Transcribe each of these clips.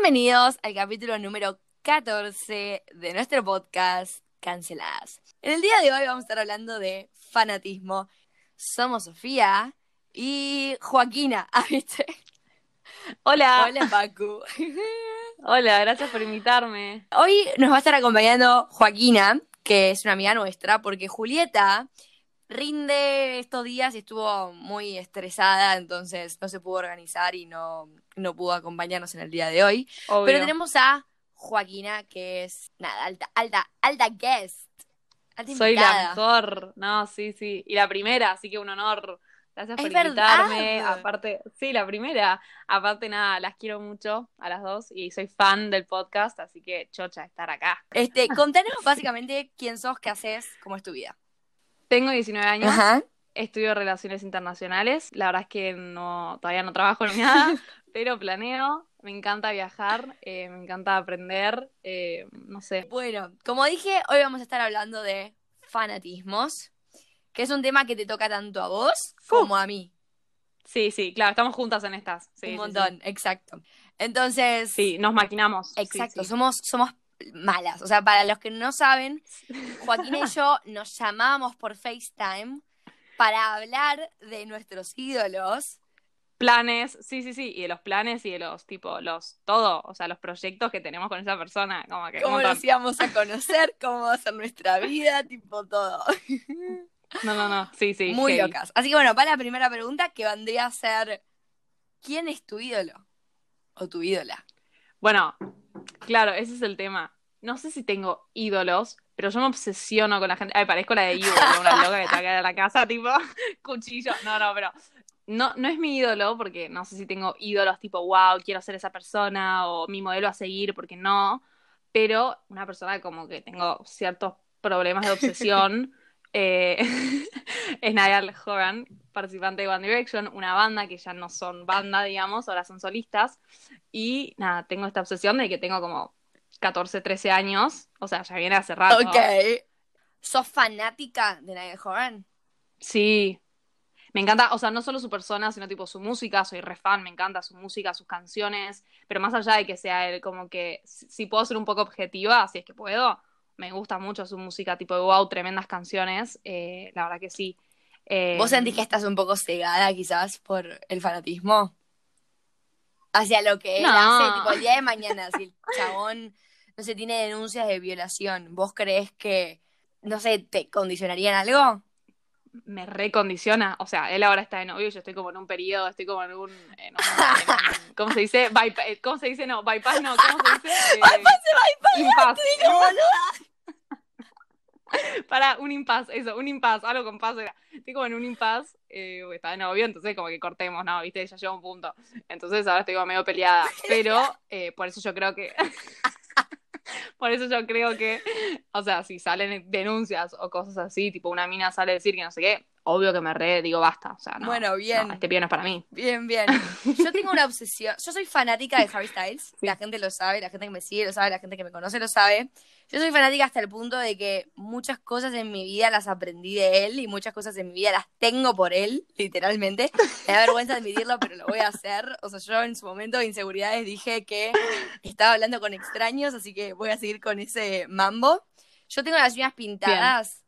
Bienvenidos al capítulo número 14 de nuestro podcast Canceladas. En el día de hoy vamos a estar hablando de fanatismo. Somos Sofía y Joaquina, ¿ah, ¿viste? Hola. Hola, Pacu. Hola, gracias por invitarme. Hoy nos va a estar acompañando Joaquina, que es una amiga nuestra, porque Julieta rinde estos días y estuvo muy estresada, entonces no se pudo organizar y no, no pudo acompañarnos en el día de hoy. Obvio. Pero tenemos a Joaquina, que es, nada, alta, alta, alta guest. Alta Soy la mejor. No, sí, sí. Y la primera, así que un honor. Gracias por verdad. invitarme. Aparte, sí, la primera. Aparte, nada, las quiero mucho a las dos y soy fan del podcast, así que chocha estar acá. Este, contanos básicamente quién sos, qué haces, cómo es tu vida. Tengo 19 años, Ajá. estudio Relaciones Internacionales. La verdad es que no, todavía no trabajo en nada, pero planeo. Me encanta viajar, eh, me encanta aprender, eh, no sé. Bueno, como dije, hoy vamos a estar hablando de fanatismos, que es un tema que te toca tanto a vos como a mí. Sí, sí, claro, estamos juntas en estas. Sí, un sí, montón, exacto. Entonces, Sí, nos maquinamos. Sí, exacto, sí. somos somos malas. O sea, para los que no saben, Joaquina y yo nos llamamos por FaceTime para hablar de nuestros ídolos. planes, sí, sí, sí, y de los planes y de los, tipo, los, todo, o sea, los proyectos que tenemos con esa persona, como que Cómo nos íbamos a conocer, cómo va a ser nuestra vida, tipo todo. No, no, no, sí, sí. Muy heavy. locas. Así que bueno, para la primera pregunta que vendría a ser, ¿quién es tu ídolo? O tu ídola. Bueno, claro, ese es el tema. No sé si tengo ídolos, pero yo me obsesiono con la gente. Ay, parezco la de You, una loca que te va a quedar la casa, tipo, cuchillo. No, no, pero no, no es mi ídolo, porque no sé si tengo ídolos tipo, wow, quiero ser esa persona, o mi modelo a seguir, porque no. Pero una persona como que tengo ciertos problemas de obsesión. eh, es Niall Horan, participante de One Direction, una banda que ya no son banda, digamos, ahora son solistas. Y nada, tengo esta obsesión de que tengo como 14, 13 años, o sea, ya viene hace rato. Ok. ¿Sos fanática de Niall Horan? Sí. Me encanta, o sea, no solo su persona, sino tipo su música, soy re fan, me encanta su música, sus canciones, pero más allá de que sea él, como que si puedo ser un poco objetiva, si es que puedo, me gusta mucho su música, tipo wow, tremendas canciones, eh, la verdad que sí. Eh, ¿Vos sentís que estás un poco cegada quizás por el fanatismo? Hacia lo que él No. hace, tipo el día de mañana, si el chabón, no sé, tiene denuncias de violación, ¿vos crees que, no sé, te condicionarían algo? me recondiciona, o sea, él ahora está de novio, yo estoy como en un periodo, estoy como en un, en un- en un- ¿cómo se dice? Bypa- eh, ¿Cómo se dice? No, bypass no, ¿cómo se dice? Eh, impasse. Para un impasse, eso, un impasse, algo con paso era. Estoy como en un impasse, eh, estaba de novio, entonces como que cortemos, ¿no? ¿Viste? Ya llega un punto. Entonces ahora estoy como medio peleada. Pero eh, por eso yo creo que. por eso yo creo que. O sea, si salen denuncias o cosas así, tipo una mina sale a decir que no sé qué, obvio que me re digo basta. O sea, no. Bueno, bien. no, este pibe no es para mí. Bien, bien. Yo tengo una obsesión. Yo soy fanática de Harry Styles. La gente lo sabe, la gente que me sigue lo sabe, la gente que me conoce lo sabe. Yo soy fanática hasta el punto de que muchas cosas en mi vida las aprendí de él y muchas cosas en mi vida las tengo por él, literalmente. Me da vergüenza admitirlo, pero lo voy a hacer. O sea, yo en su momento de inseguridades dije que estaba hablando con extraños, así que voy a seguir con ese mambo. Yo tengo las uñas pintadas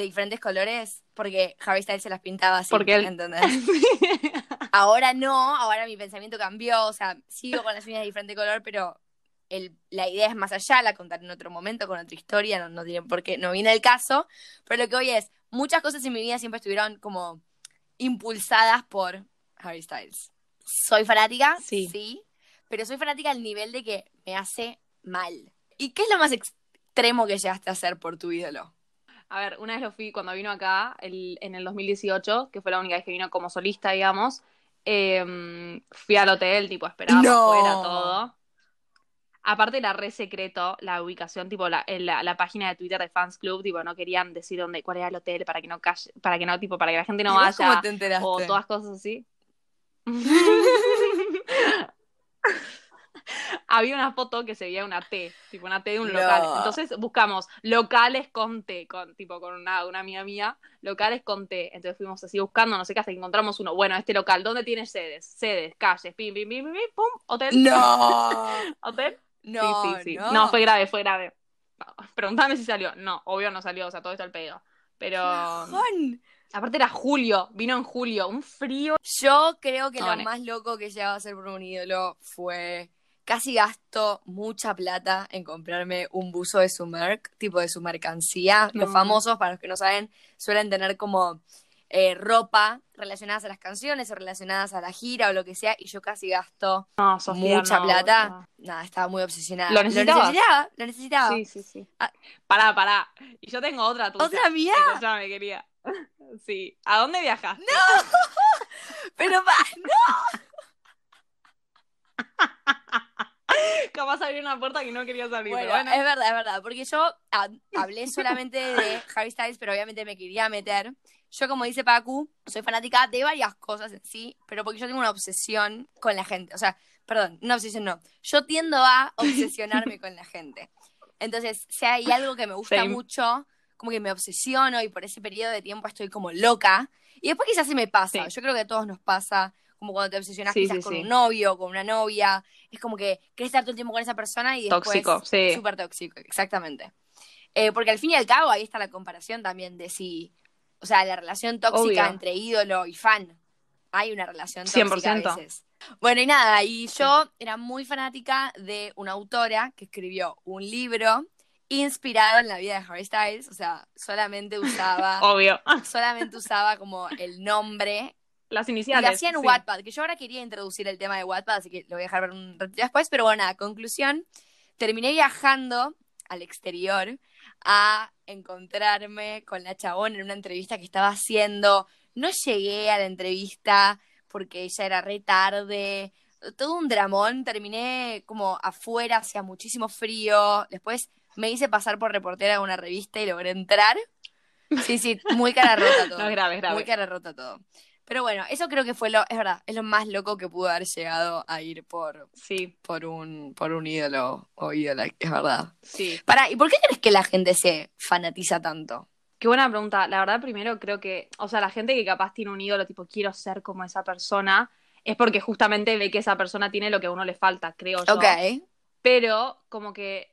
de diferentes colores porque Harry Styles se las pintaba así. Porque él- ¿entendés? Ahora no, ahora mi pensamiento cambió, o sea, sigo con las uñas de diferente color, pero el- la idea es más allá, la contaré en otro momento, con otra historia, no, no tiene por qué, no viene el caso, pero lo que hoy es, muchas cosas en mi vida siempre estuvieron como impulsadas por Harry Styles. Soy fanática, Sí. sí, pero soy fanática al nivel de que me hace mal. ¿Y qué es lo más extremo que llegaste a hacer por tu ídolo? A ver, una vez lo fui cuando vino acá, el- en el 2018, que fue la única vez que vino como solista, digamos. eh, fui al hotel, tipo, esperaba No. afuera todo. Aparte era re secreto la ubicación, tipo, la, la, la página de Twitter de Fans Club, tipo, no querían decir dónde, cuál era el hotel para que no calle, para que no, tipo, para que la gente no ¿Y vos vaya. o todas cosas así. había una foto que se veía una T, tipo una T de un No. local. Entonces buscamos locales con T, con, tipo con una, una amiga mía, locales con T. Entonces fuimos así buscando, no sé qué, hasta que encontramos uno. Bueno, este local, ¿dónde tiene sedes? Sedes, calles, pim, pim, pim, pim, pim, pum, hotel. No, ¿Hotel? no, sí, sí, sí. no. No. fue grave, fue grave. Preguntame si salió. No, obvio no salió, o sea, todo está al pedo. Pero. Aparte era julio, vino en julio, un frío. Yo creo que No, lo más loco que llegaba a ser por un ídolo fue casi gasto mucha plata en comprarme un buzo de su merc, tipo de su mercancía. Los No. famosos, para los que no saben, suelen tener como eh, ropa relacionadas a las canciones o relacionadas a la gira o lo que sea, y yo casi gasto No, Sofía, mucha no, plata. Nada, estaba muy obsesionada. ¿Lo necesitaba, lo necesitaba. Sí, sí, sí. Ah. Pará, pará. Y yo tengo otra tuya. ¿Otra mía? Escuchame, quería. Sí. ¿A dónde viajas? Pero pa- Capaz abrir una puerta que no quería salir. Bueno, bueno. es verdad, es verdad, porque yo ha- hablé solamente de Harry Styles, pero obviamente me quería meter. Yo, como dice Pacu, soy fanática de varias cosas en sí, pero porque yo tengo una obsesión con la gente. O sea, perdón, una obsesión no. Yo tiendo a obsesionarme con la gente. Entonces, si hay algo que me gusta Same. mucho, como que me obsesiono y por ese periodo de tiempo estoy como loca. Y después quizás se me pasa. Sí. Yo creo que a todos nos pasa, como cuando te obsesionas Sí, quizás sí, con sí. un novio, con una novia. Es como que querés estar todo el tiempo con esa persona y después Tóxico, sí. Súper tóxico, exactamente. Eh, porque al fin y al cabo ahí está la comparación también de si, o sea, la relación tóxica Obvio. entre ídolo y fan. Hay una relación tóxica 100%. a veces. Bueno, y nada, y yo era muy fanática de una autora que escribió un libro inspirado en la vida de Harry Styles, o sea, solamente usaba, Obvio. solamente usaba como el nombre Las y iniciales. lo hacía en sí. Wattpad, que yo ahora quería introducir el tema de Wattpad, así que lo voy a dejar un ratito después, pero bueno, nada, conclusión, terminé viajando al exterior a encontrarme con la chabón en una entrevista que estaba haciendo, no llegué a la entrevista porque ya era re tarde, todo un dramón, terminé como afuera, hacía muchísimo frío, después me hice pasar por reportera de una revista y logré entrar. Sí, sí, muy cara rota todo. No, grave, grave. Muy cara rota todo. Pero bueno, eso creo que fue lo, es verdad, es lo más loco que pudo haber llegado a ir por, Sí, por un, por un ídolo o ídola, es verdad. sí. Para, ¿y por qué crees que la gente se fanatiza tanto? Qué buena pregunta. La verdad, primero creo que, o sea, la gente que capaz tiene un ídolo, tipo, quiero ser como esa persona, es porque justamente ve que esa persona tiene lo que a uno le falta, creo yo. Ok. Pero como que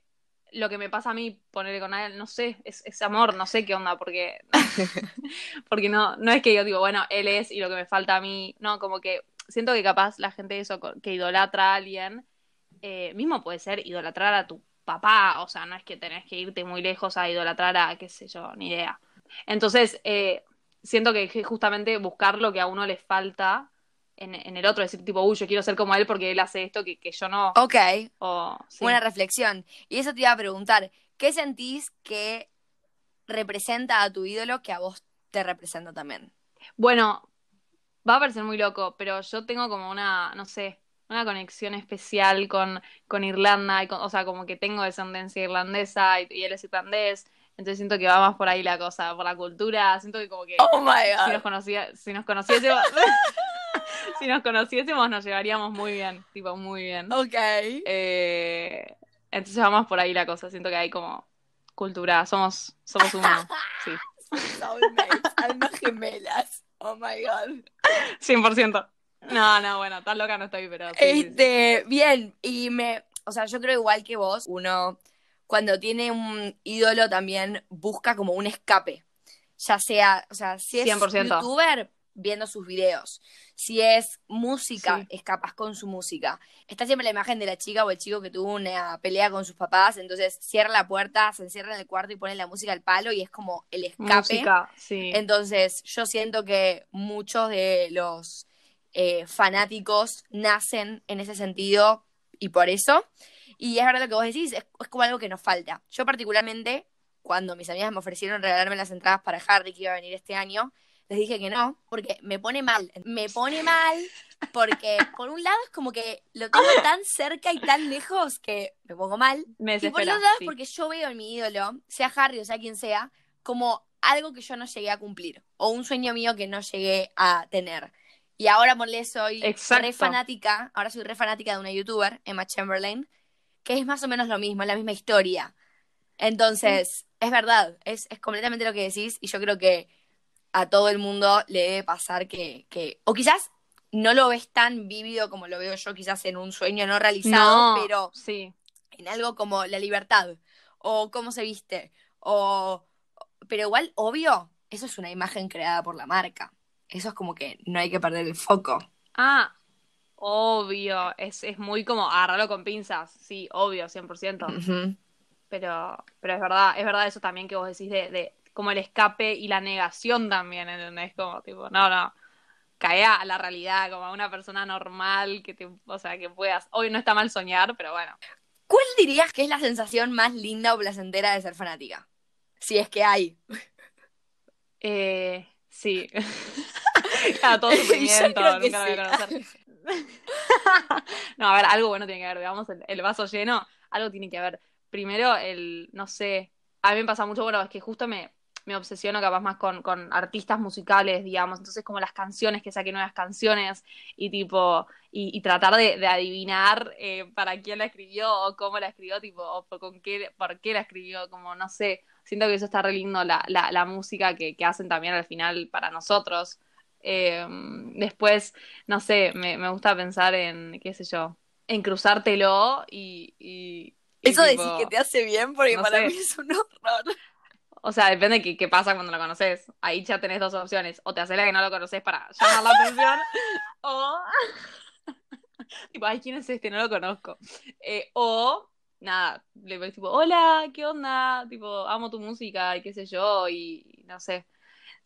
lo que me pasa a mí, ponerle con él, no sé, es, es amor, no sé qué onda, porque, porque no, no es que yo digo, bueno, él es y lo que me falta a mí, no, como que siento que capaz la gente eso, que idolatra a alguien, eh, mismo puede ser idolatrar a tu papá, o sea, no es que tenés que irte muy lejos a idolatrar a, qué sé yo, ni idea. Entonces, eh, siento que que justamente buscar lo que a uno le falta en, en el otro, decir tipo, uy, yo quiero ser como él porque él hace esto que, que yo no. Ok, O, sí. buena reflexión. Y eso te iba a preguntar, ¿qué sentís que representa a tu ídolo que a vos te representa también? Bueno, va a parecer muy loco, pero yo tengo como una, no sé, una conexión especial con, con Irlanda, y con- o sea, como que tengo descendencia irlandesa y, y él es irlandés, entonces siento que va más por ahí la cosa, por la cultura, siento que como que Oh my si nos conocía, si nos conociésemos, si nos conociésemos nos llevaríamos muy bien, tipo muy bien. Ok. Eh, entonces va más por ahí la cosa, siento que hay como cultura, somos, somos uno, sí, Soulmates, almas gemelas. Oh my god. 100%. No, no, bueno, tan loca no estoy, pero sí, sí, sí. Este, bien, y me, o sea, yo creo igual que vos, uno cuando tiene un ídolo también busca como un escape, ya sea, o sea, si es 100%. youtuber, viendo sus videos, si es música, Sí. escapas con su música. Está siempre la imagen de la chica o el chico que tuvo una pelea con sus papás, entonces cierra la puerta, se encierra en el cuarto y pone la música al palo y es como el escape. Música, sí. Entonces, yo siento que muchos de los eh, fanáticos nacen en ese sentido y por eso. Y es verdad lo que vos decís, es, es como algo que nos falta. Yo particularmente, cuando mis amigas me ofrecieron regalarme las entradas para Harry que iba a venir este año, les dije que no, porque me pone mal. Me pone mal porque, por un lado, es como que lo tengo tan cerca y tan lejos que me pongo mal. Me Y por otro lado, sí. porque yo veo en mi ídolo, sea Harry o sea quien sea, como algo que yo no llegué a cumplir. O un sueño mío que no llegué a tener. Y ahora, ponle, soy Exacto. re fanática, ahora soy re fanática de una youtuber, Emma Chamberlain, que es más o menos lo mismo, es la misma historia. Entonces, es verdad, es, es completamente lo que decís y yo creo que a todo el mundo le debe pasar que, que, o quizás no lo ves tan vívido como lo veo yo, quizás en un sueño no realizado, No, pero sí. en algo como la libertad, o cómo se viste, o... Pero igual, obvio, eso es una imagen creada por la marca. Eso es como que no hay que perder el foco. Ah, obvio. Es, es muy como agarrarlo con pinzas. Sí, obvio, 100%. Ujú. Pero, pero es verdad, es verdad eso también que vos decís de, de como el escape y la negación también, ¿entendés? Como tipo, no, no. Cae a la realidad, como a una persona normal que te, o sea, que puedas. Hoy no está mal soñar, pero bueno. ¿Cuál dirías que es la sensación más linda o placentera de ser fanática? Si es que hay. Eh, sí. Todo sufrimiento, nunca lo voy a sí. No, a ver, algo bueno tiene que haber, veamos el, vaso lleno, algo tiene que haber. Primero, el, no sé, a mí me pasa mucho, bueno, es que justo me, me obsesiono capaz más con, con artistas musicales, digamos, entonces como las canciones, que saquen nuevas canciones y tipo, y, y tratar de, de adivinar eh, para quién la escribió o cómo la escribió, tipo, o por, con qué, por qué la escribió, como no sé, siento que eso está re lindo, la, la, la música que, que hacen también al final para nosotros. Eh, después, no sé, me, me gusta pensar en, qué sé yo, en cruzártelo y... y, y Eso tipo- decís que te hace bien porque no para sé. mí es un horror. O sea, depende de qué, qué pasa cuando lo conoces. Ahí ya tenés dos opciones. O te haces la que no lo conoces para llamar la atención. o. tipo, ay, ¿quién es este? No lo conozco. Eh, o. Nada, le ves tipo, hola, ¿qué onda? Tipo, amo tu música y qué sé yo. Y no sé.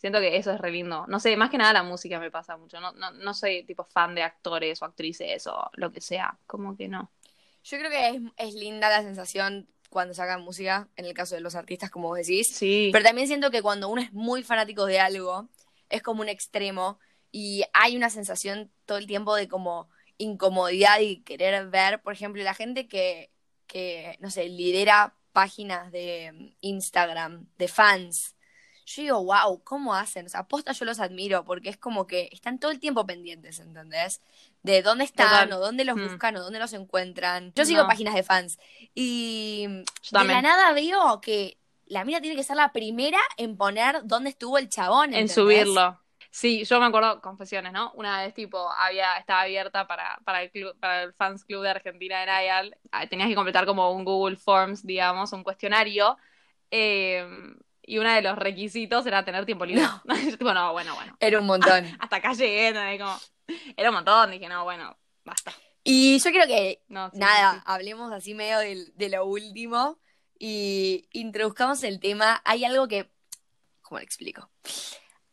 Siento que eso es re lindo. No sé, más que nada la música me pasa mucho. No, no, no soy tipo fan de actores o actrices o lo que sea. Como que no. Yo creo que es, es linda la sensación cuando sacan música, en el caso de los artistas, como vos decís. Sí. Pero también siento que cuando uno es muy fanático de algo, es como un extremo y hay una sensación todo el tiempo de como incomodidad y querer ver, por ejemplo, la gente que, que no sé, lidera páginas de Instagram, de fans. Yo digo, wow, ¿cómo hacen? O sea, aposta yo los admiro porque es como que están todo el tiempo pendientes, ¿entendés? De dónde están Total. o dónde los Mm. buscan o dónde los encuentran. Yo sigo No. páginas de fans y Yo de la nada veo que la mina tiene que ser la primera en poner dónde estuvo el chabón. En ¿entendés? subirlo. Sí, yo me acuerdo, confesiones, ¿no? Una vez, tipo, había, estaba abierta para, para, el club, para el Fans Club de Argentina de Niall. Ah, Tenías que completar como un Google Forms, digamos, un cuestionario. eh, y uno de los requisitos era tener tiempo libre. Yo, tipo, no, bueno, bueno. Era un montón. Hasta acá llegué, era un montón. Dije, no, bueno, basta. y yo creo que, No, sí, nada, sí, hablemos así medio de, lo último y introduzcamos el tema. Hay algo que, ¿cómo lo explico?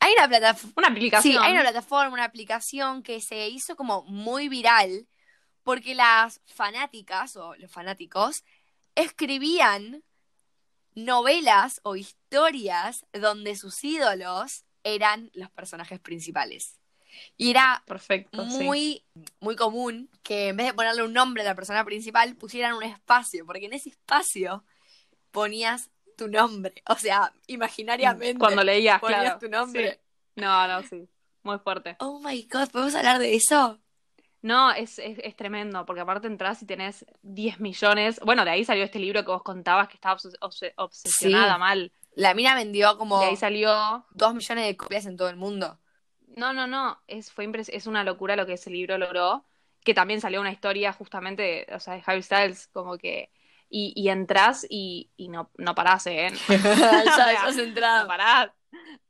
Hay una plataforma. Una aplicación. Sí, hay una plataforma, una aplicación que se hizo como muy viral porque las fanáticas o los fanáticos escribían novelas o historias donde sus ídolos eran los personajes principales. Y era Perfecto, sí. muy, muy común que en vez de ponerle un nombre a la persona principal, pusieran un espacio, porque en ese espacio ponías tu nombre. O sea, imaginariamente Cuando leías, ponías claro. tu nombre. Sí. No, no, sí. Muy fuerte. Oh my god, ¿podemos hablar de eso? No, es, es, es tremendo, porque aparte entras y tenés 10 millones. Bueno, de ahí salió este libro que vos contabas que estaba obses- obse- obsesionada Sí. mal. La mina vendió como De ahí salió. dos millones de copias en todo el mundo. No, no, no. Es, fue impres- es una locura lo que ese libro logró. Que también salió una historia justamente, de- o sea, de Harry Styles, como que. Y, y entras y, y no, no parás, ¿eh? ya, has No entrado. parás.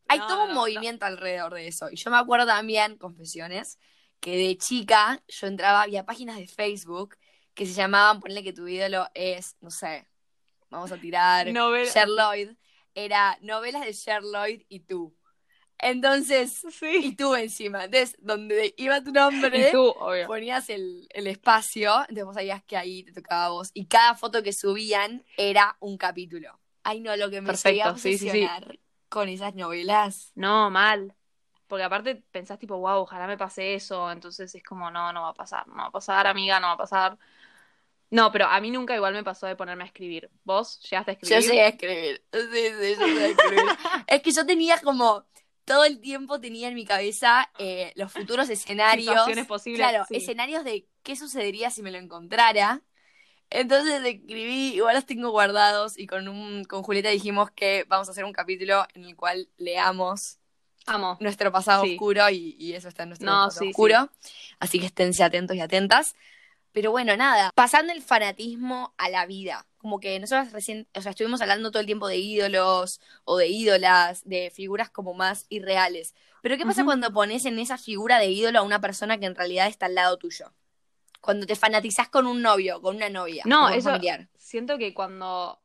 Hay No, todo un movimiento alrededor de eso. Y yo me acuerdo también, confesiones, que de chica yo entraba, había páginas de Facebook que se llamaban, ponle que tu ídolo es, no sé, vamos a tirar, Novela- Cher Lloyd. Era novelas de Cher Lloyd y tú. Entonces, y tú encima. Entonces, donde iba tu nombre, tú, ponías el, el espacio, entonces vos sabías que ahí te tocaba a vos. Y cada foto que subían era un capítulo. Ay, no, lo que me Perfecto, sí, sí, sí. obsesionar con esas novelas. No, mal. Porque aparte pensás tipo, wow, ojalá me pase eso. Entonces es como, no, no va a pasar. No va a pasar, amiga, no va a pasar. No, pero a mí nunca igual me pasó de ponerme a escribir. ¿Vos llegaste a escribir? Yo sé escribir. Sí, sí, yo sé escribir. es que yo tenía como. Todo el tiempo tenía en mi cabeza eh, los futuros escenarios. Situaciones posibles, Claro, sí. escenarios de qué sucedería si me lo encontrara. Entonces escribí, igual los tengo guardados y con, un, con Julieta dijimos que vamos a hacer un capítulo en el cual leamos Amo. nuestro pasado Sí. oscuro y, y eso está en nuestro No, pasado sí, oscuro. Así que esténse atentos y atentas. Pero bueno, nada, pasando el fanatismo a la vida. Como que nosotros recién, o sea, estuvimos hablando todo el tiempo de ídolos o de ídolas, de figuras como más irreales. Pero ¿qué pasa cuando pones en esa figura de ídolo a una persona que en realidad está al lado tuyo? Cuando te fanatizás con un novio, con una novia, No, con un eso- familiar. Siento que cuando.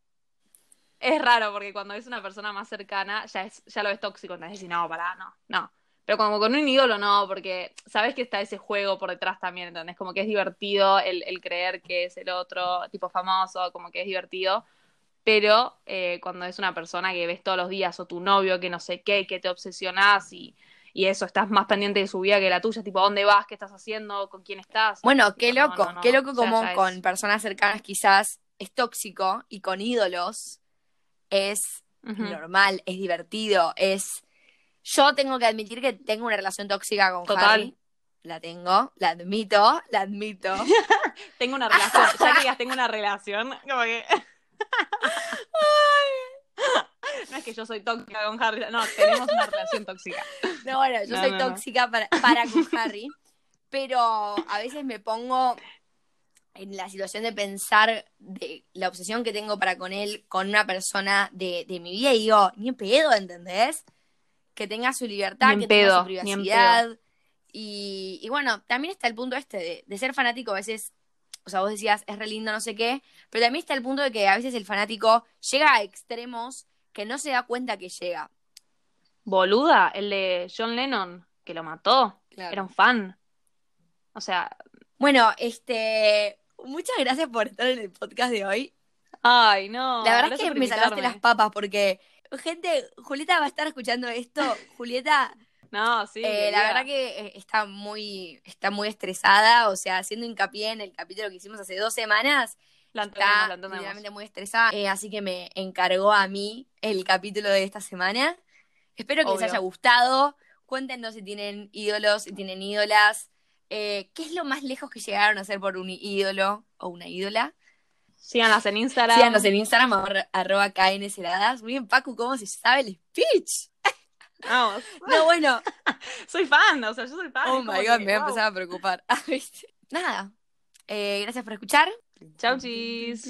Es raro porque cuando es una persona más cercana ya, es, ya lo ves tóxico. Entonces decís, no, pará, no, no. Pero como con un ídolo, no, porque sabes que está ese juego por detrás también, ¿entendés? Como que es divertido el, el creer que es el otro tipo famoso, como que es divertido. Pero eh, cuando es una persona que ves todos los días o tu novio que no sé qué, que te obsesionás y, y eso, estás más pendiente de su vida que la tuya, tipo, ¿dónde vas? ¿Qué estás haciendo? ¿Con quién estás? Bueno, qué no, loco, no, no. qué loco como ya con personas cercanas quizás es tóxico y con ídolos es normal, es divertido, es... Yo tengo que admitir que tengo una relación tóxica con Total. Harry. La tengo, la admito, la admito. Tengo una relación, ya que digas tengo una relación, como que. No es que yo soy tóxica con Harry, no, tenemos una relación tóxica. No, bueno, yo No, soy no, no. tóxica para, para con Harry, pero a veces me pongo en la situación de pensar de la obsesión que tengo para con él, con una persona de, de mi vida, y digo, ni en pedo, ¿entendés? Que tenga su libertad, que tenga su privacidad. Y, y bueno, también está el punto este de, de ser fanático a veces, o sea, vos decías, es re lindo, no sé qué, pero también está el punto de que a veces el fanático llega a extremos que no se da cuenta que llega. Boluda, el de John Lennon, que lo mató, era un fan. O sea, Bueno, este, muchas gracias por estar en el podcast de hoy. ay, no. la verdad es que me salvaste las papas porque, gente, Julieta va a estar escuchando esto. Julieta, No, sí. eh, la verdad que eh, está muy, está muy estresada, o sea, haciendo hincapié en el capítulo que hicimos hace dos semanas, La está realmente muy estresada, eh, así que me encargó a mí el capítulo de esta semana. Espero que les haya gustado. Cuéntenos si tienen ídolos, si tienen ídolas. Eh, ¿Qué es lo más lejos que llegaron a hacer por un ídolo o una ídola? Síganlas en Instagram. Síganos en Instagram, arro- arroba knseladas. Muy bien, Pacu, ¿cómo se sabe el speech? Vamos. No, bueno. Soy fan, o sea, yo soy fan. Oh my god, me wow. empezaba a preocupar. Ah. Nada. Eh, gracias por escuchar. Chau, chis.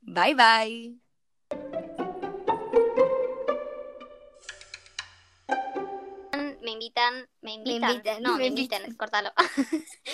Bye, bye. Me invitan, me invitan. invitan, no, me me invitan. invitan, córtalo.